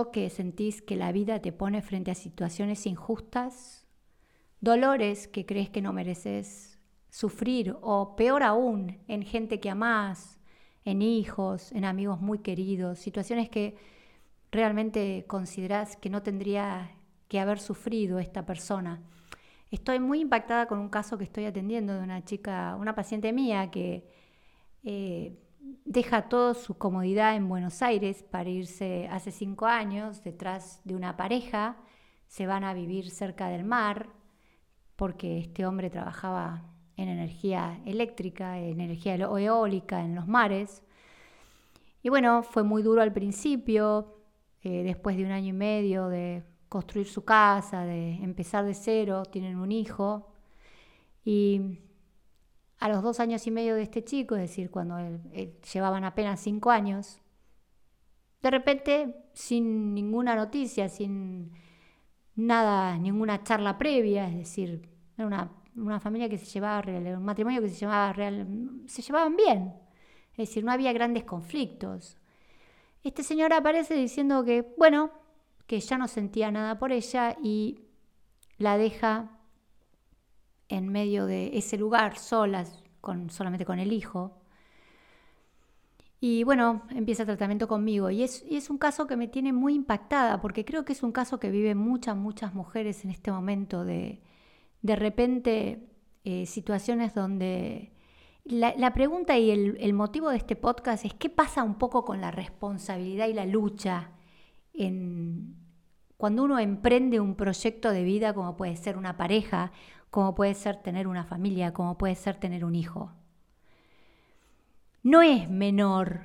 que sentís que la vida te pone frente a situaciones injustas? ¿Dolores que crees que no mereces sufrir? O peor aún, en gente que amás, en hijos, en amigos muy queridos, situaciones que realmente considerás que no tendría que haber sufrido esta persona. Estoy muy impactada con un caso que estoy atendiendo de una chica, una paciente mía que eh, deja toda su comodidad en Buenos Aires para irse hace cinco años detrás de una pareja, se van a vivir cerca del mar, porque este hombre trabajaba en energía eléctrica, en energía eólica, en los mares. Y bueno, fue muy duro al principio, eh, después de un año y medio de construir su casa, de empezar de cero, tienen un hijo. Y a los dos años y medio de este chico, es decir, cuando llevaban apenas cinco años, de repente, sin ninguna noticia, sin nada, ninguna charla previa, es decir, era una, familia que se llevaba real, un matrimonio que se llevaba real, se llevaban bien, es decir, no había grandes conflictos. Este señor aparece diciendo que, bueno, que ya no sentía nada por ella y la deja en medio de ese lugar, solas, solamente con el hijo. Y bueno, empieza el tratamiento conmigo. Y es, un caso que me tiene muy impactada, porque creo que es un caso que viven muchas, muchas mujeres en este momento de, de repente, eh, situaciones donde... La, pregunta y el, el, motivo de este podcast es qué pasa un poco con la responsabilidad y la lucha en, cuando uno emprende un proyecto de vida como puede ser una pareja, como puede ser tener una familia, como puede ser tener un hijo. No es menor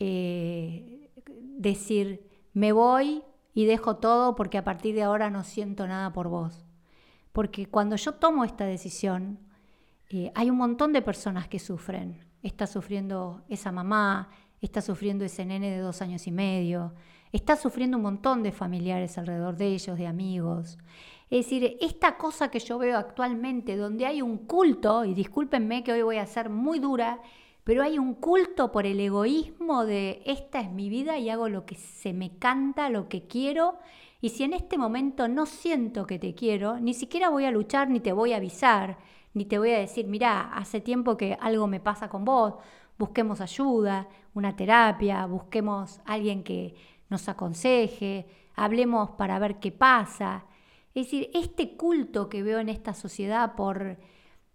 eh, decir, me voy y dejo todo porque a partir de ahora no siento nada por vos. Porque cuando yo tomo esta decisión, eh, hay un montón de personas que sufren. Está sufriendo esa mamá, está sufriendo ese nene de dos años y medio, está sufriendo un montón de familiares alrededor de ellos, de amigos. Es decir, esta cosa que yo veo actualmente, donde hay un culto, y discúlpenme que hoy voy a ser muy dura, pero hay un culto por el egoísmo de esta es mi vida y hago lo que se me canta, lo que quiero, y si en este momento no siento que te quiero, ni siquiera voy a luchar, ni te voy a avisar, ni te voy a decir, mira, hace tiempo que algo me pasa con vos, busquemos ayuda, una terapia, busquemos alguien que nos aconseje, hablemos para ver qué pasa. Es decir, este culto que veo en esta sociedad por...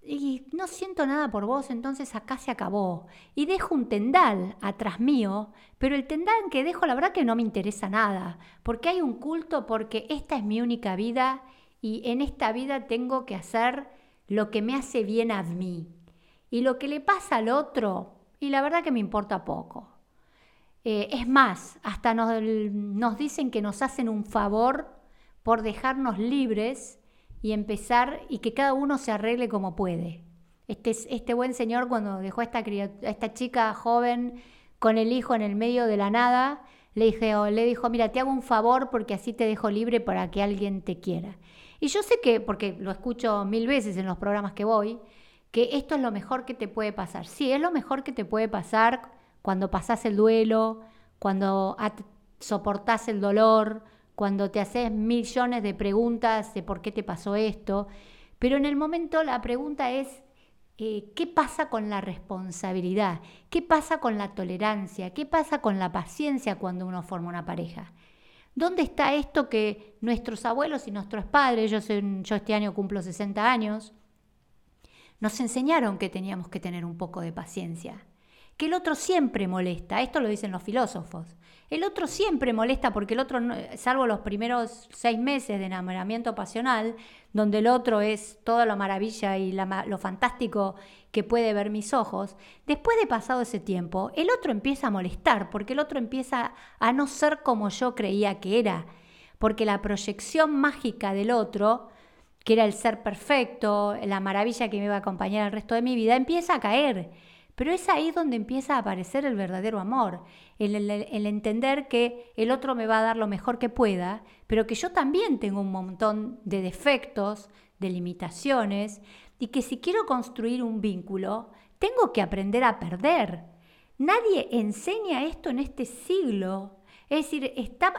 Y no siento nada por vos, entonces acá se acabó. Y dejo un tendal atrás mío, pero el tendal que dejo la verdad que no me interesa nada, porque hay un culto, porque esta es mi única vida y en esta vida tengo que hacer lo que me hace bien a mí. Y lo que le pasa al otro, y la verdad que me importa poco. Eh, es más, hasta nos, nos dicen que nos hacen un favor por dejarnos libres y empezar y que cada uno se arregle como puede. Este, este buen señor cuando dejó a esta, esta chica joven con el hijo en el medio de la nada, le, dije, le dijo, mira, te hago un favor porque así te dejo libre para que alguien te quiera. Y yo sé que, porque lo escucho mil veces en los programas que voy, que esto es lo mejor que te puede pasar. Sí, es lo mejor que te puede pasar cuando pasás el duelo, cuando soportás el dolor, cuando te haces millones de preguntas de por qué te pasó esto. Pero en el momento la pregunta es, eh, ¿qué pasa con la responsabilidad? ¿Qué pasa con la tolerancia? ¿Qué pasa con la paciencia cuando uno forma una pareja? ¿Dónde está esto que nuestros abuelos y nuestros padres, yo, este año cumplo 60 años, nos enseñaron que teníamos que tener un poco de paciencia? Que el otro siempre molesta, esto lo dicen los filósofos. El otro siempre molesta porque el otro, salvo los primeros seis meses de enamoramiento pasional, donde el otro es toda la maravilla y lo fantástico que puede ver mis ojos, después de pasado ese tiempo, el otro empieza a molestar porque el otro empieza a no ser como yo creía que era, porque la proyección mágica del otro, que era el ser perfecto, la maravilla que me iba a acompañar el resto de mi vida, empieza a caer pero es ahí donde empieza a aparecer el verdadero amor, el, entender que el otro me va a dar lo mejor que pueda, pero que yo también tengo un montón de defectos, de limitaciones, y que si quiero construir un vínculo, tengo que aprender a perder. Nadie enseña esto en este siglo. Es decir,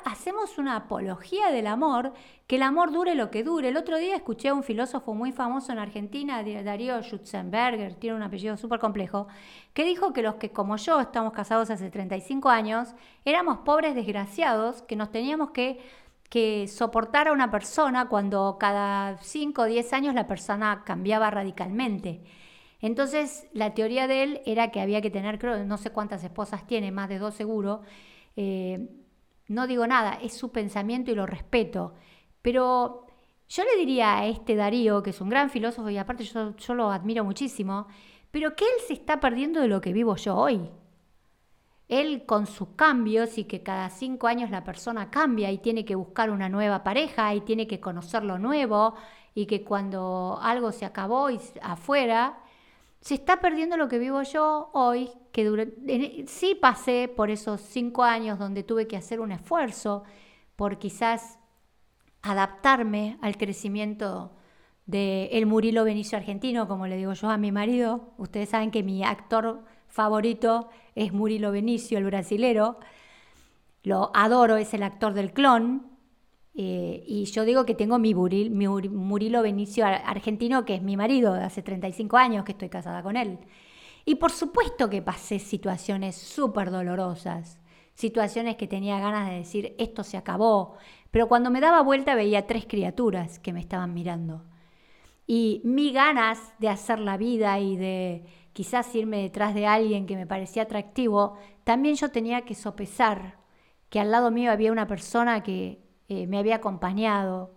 hacemos una apología del amor, que el amor dure lo que dure. El otro día escuché a un filósofo muy famoso en Argentina, Darío Schutzenberger, tiene un apellido súper complejo, que dijo que los que como yo estamos casados hace 35 años, éramos pobres desgraciados, que nos teníamos que, soportar a una persona cuando cada 5 o 10 años la persona cambiaba radicalmente. Entonces, la teoría de él era que había que tener, creo, no sé cuántas esposas tiene, más de dos seguro. Eh, no digo nada, es su pensamiento y lo respeto. Pero yo le diría a este Darío, que es un gran filósofo y aparte yo, lo admiro muchísimo, pero que él se está perdiendo de lo que vivo yo hoy. Él con sus cambios y que cada cinco años la persona cambia y tiene que buscar una nueva pareja y tiene que conocer lo nuevo y que cuando algo se acabó y afuera, se está perdiendo lo que vivo yo hoy, que e, sí pasé por esos cinco años donde tuve que hacer un esfuerzo por quizás adaptarme al crecimiento de el Murilo Benicio argentino, como le digo yo a mi marido. Ustedes saben que mi actor favorito es Murilo Benicio, el brasilero. Lo adoro, es el actor del clon, eh, y yo digo que tengo mi, Murilo Benicio argentino, que es mi marido de hace 35 años que estoy casada con él. Y por supuesto que pasé situaciones súper dolorosas, situaciones que tenía ganas de decir, esto se acabó, pero cuando me daba vuelta veía tres criaturas que me estaban mirando. Y mi ganas de hacer la vida y de quizás irme detrás de alguien que me parecía atractivo, también yo tenía que sopesar que al lado mío había una persona que eh, me había acompañado,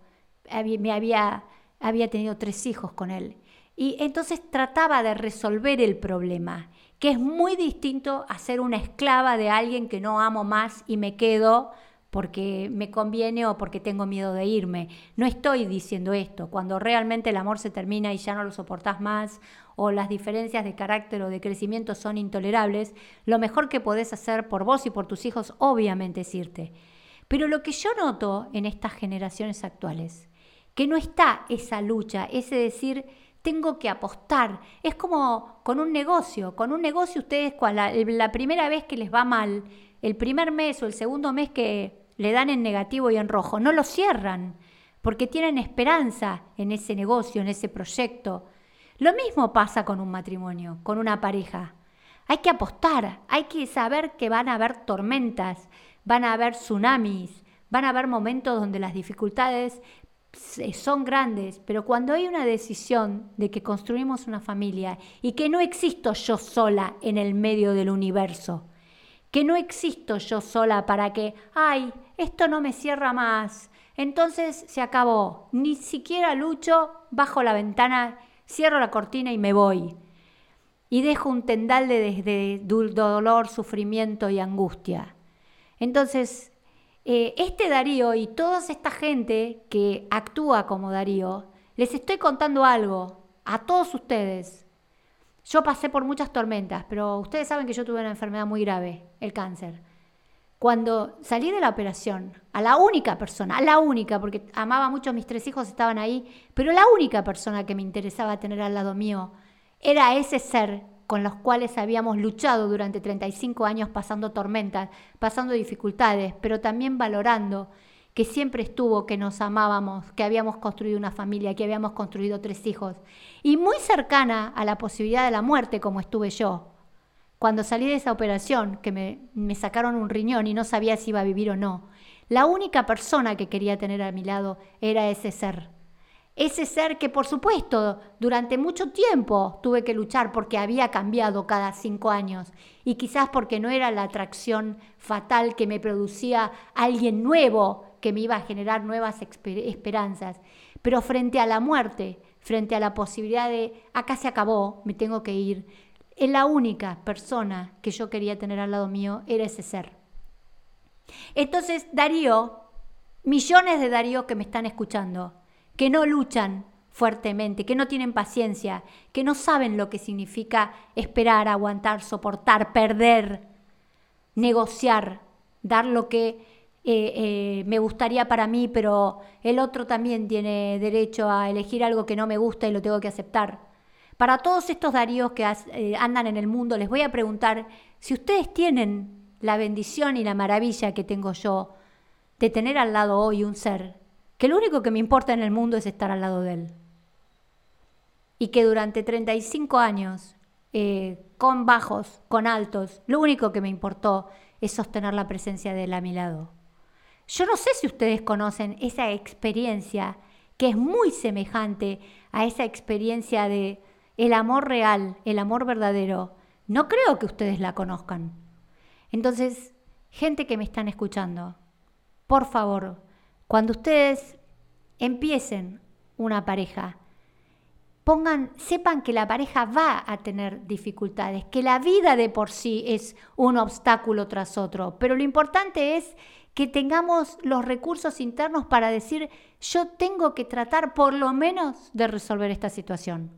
me había, había tenido tres hijos con él. Y entonces trataba de resolver el problema, que es muy distinto a ser una esclava de alguien que no amo más y me quedo porque me conviene o porque tengo miedo de irme. No estoy diciendo esto. Cuando realmente el amor se termina y ya no lo soportás más o las diferencias de carácter o de crecimiento son intolerables, lo mejor que podés hacer por vos y por tus hijos obviamente es irte. Pero lo que yo noto en estas generaciones actuales, que no está esa lucha, ese decir, tengo que apostar. Es como con un negocio. Con un negocio ustedes, la, la primera vez que les va mal, el primer mes o el segundo mes que le dan en negativo y en rojo, no lo cierran porque tienen esperanza en ese negocio, en ese proyecto. Lo mismo pasa con un matrimonio, con una pareja. Hay que apostar, hay que saber que van a haber tormentas, van a haber tsunamis, van a haber momentos donde las dificultades son grandes, pero cuando hay una decisión de que construimos una familia y que no existo yo sola en el medio del universo, que no existo yo sola para que, ay, esto no me cierra más, entonces se acabó, ni siquiera lucho, bajo la ventana, cierro la cortina y me voy. Y dejo un tendal de, dolor, sufrimiento y angustia. Entonces, eh, este Darío y toda esta gente que actúa como Darío, les estoy contando algo a todos ustedes. Yo pasé por muchas tormentas, pero ustedes saben que yo tuve una enfermedad muy grave, el cáncer. Cuando salí de la operación, a la única persona, a la única, porque amaba mucho mis tres hijos, estaban ahí, pero la única persona que me interesaba tener al lado mío era ese ser con los cuales habíamos luchado durante 35 años pasando tormentas, pasando dificultades, pero también valorando que siempre estuvo, que nos amábamos, que habíamos construido una familia, que habíamos construido tres hijos, y muy cercana a la posibilidad de la muerte como estuve yo. Cuando salí de esa operación, que me, me sacaron un riñón y no sabía si iba a vivir o no, la única persona que quería tener a mi lado era ese ser ese ser que por supuesto durante mucho tiempo tuve que luchar porque había cambiado cada cinco años y quizás porque no era la atracción fatal que me producía alguien nuevo que me iba a generar nuevas esperanzas. Pero frente a la muerte, frente a la posibilidad de acá se acabó, me tengo que ir, es la única persona que yo quería tener al lado mío era ese ser. Entonces Darío, millones de Darío que me están escuchando, que no luchan fuertemente, que no tienen paciencia, que no saben lo que significa esperar, aguantar, soportar, perder, negociar, dar lo que eh, eh, me gustaría para mí, pero el otro también tiene derecho a elegir algo que no me gusta y lo tengo que aceptar. Para todos estos Daríos que eh, andan en el mundo, les voy a preguntar si ustedes tienen la bendición y la maravilla que tengo yo de tener al lado hoy un ser que lo único que me importa en el mundo es estar al lado de él. Y que durante 35 años, eh, con bajos, con altos, lo único que me importó es sostener la presencia de él a mi lado. Yo no sé si ustedes conocen esa experiencia que es muy semejante a esa experiencia de el amor real, el amor verdadero. No creo que ustedes la conozcan. Entonces, gente que me están escuchando, por favor, cuando ustedes empiecen una pareja, pongan, sepan que la pareja va a tener dificultades, que la vida de por sí es un obstáculo tras otro, pero lo importante es que tengamos los recursos internos para decir, yo tengo que tratar por lo menos de resolver esta situación.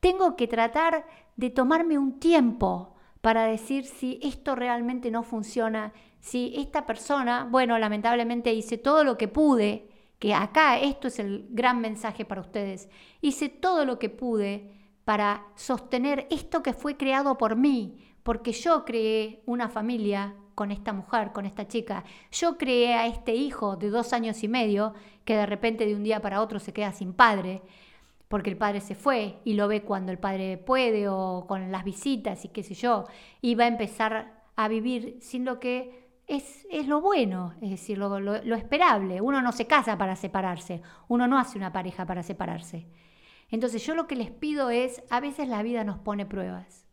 Tengo que tratar de tomarme un tiempo para decir si esto realmente no funciona, si esta persona, bueno, lamentablemente hice todo lo que pude, que acá esto es el gran mensaje para ustedes, hice todo lo que pude para sostener esto que fue creado por mí, porque yo creé una familia con esta mujer, con esta chica. Yo creé a este hijo de dos años y medio que de repente de un día para otro se queda sin padre porque el padre se fue y lo ve cuando el padre puede o con las visitas y qué sé yo, y va a empezar a vivir sin lo que es, es lo bueno, es decir, lo, lo, esperable. Uno no se casa para separarse, uno no hace una pareja para separarse. Entonces yo lo que les pido es, a veces la vida nos pone pruebas,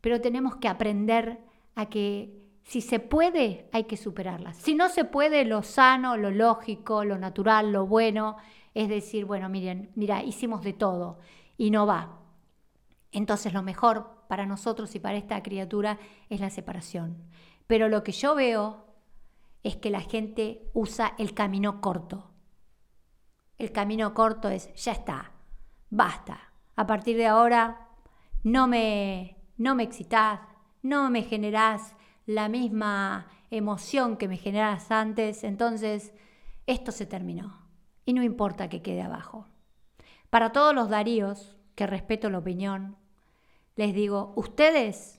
pero tenemos que aprender a que si se puede, hay que superarlas. Si no se puede, lo sano, lo lógico, lo natural, lo bueno, es decir, bueno, miren, mira, hicimos de todo y no va. Entonces lo mejor para nosotros y para esta criatura es la separación. Pero lo que yo veo es que la gente usa el camino corto. El camino corto es, ya está, basta. A partir de ahora no me, no me excitas, no me generás la misma emoción que me generas antes, entonces esto se terminó y no importa que quede abajo. Para todos los Daríos, que respeto la opinión, les digo, ustedes,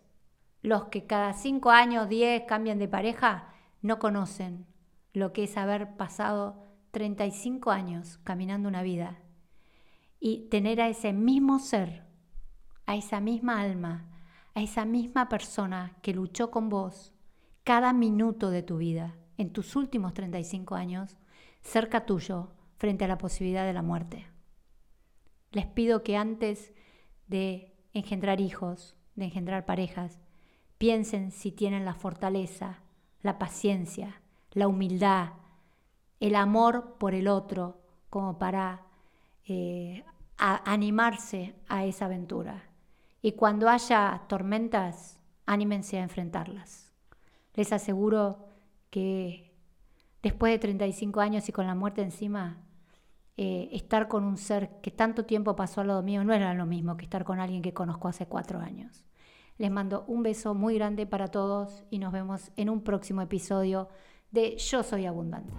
los que cada cinco años, diez cambian de pareja, no conocen lo que es haber pasado 35 años caminando una vida y tener a ese mismo ser, a esa misma alma, a esa misma persona que luchó con vos cada minuto de tu vida, en tus últimos 35 años, cerca tuyo, frente a la posibilidad de la muerte. Les pido que antes de engendrar hijos, de engendrar parejas, piensen si tienen la fortaleza, la paciencia, la humildad, el amor por el otro, como para eh, animarse a esa aventura. Y cuando haya tormentas, anímense a enfrentarlas. Les aseguro que después de 35 años y con la muerte encima, eh, estar con un ser que tanto tiempo pasó al lado mío no era lo mismo que estar con alguien que conozco hace cuatro años. Les mando un beso muy grande para todos y nos vemos en un próximo episodio de Yo Soy Abundante.